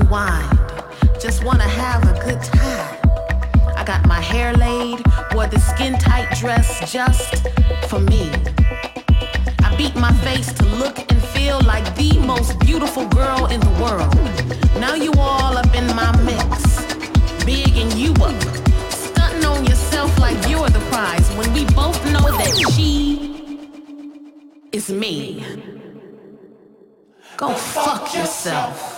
unwind. Just wanna have a good time. I got my hair laid, wore the skin tight dress just for me. I beat my face to look and feel like the most beautiful girl in the world. Now you all up in my mix, big and you up, stunting on yourself like you're the prize when we both know that she is me. Go fuck yourself.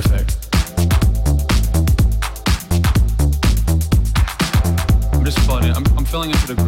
Perfect. I'm just pulling. I'm, I'm filling into the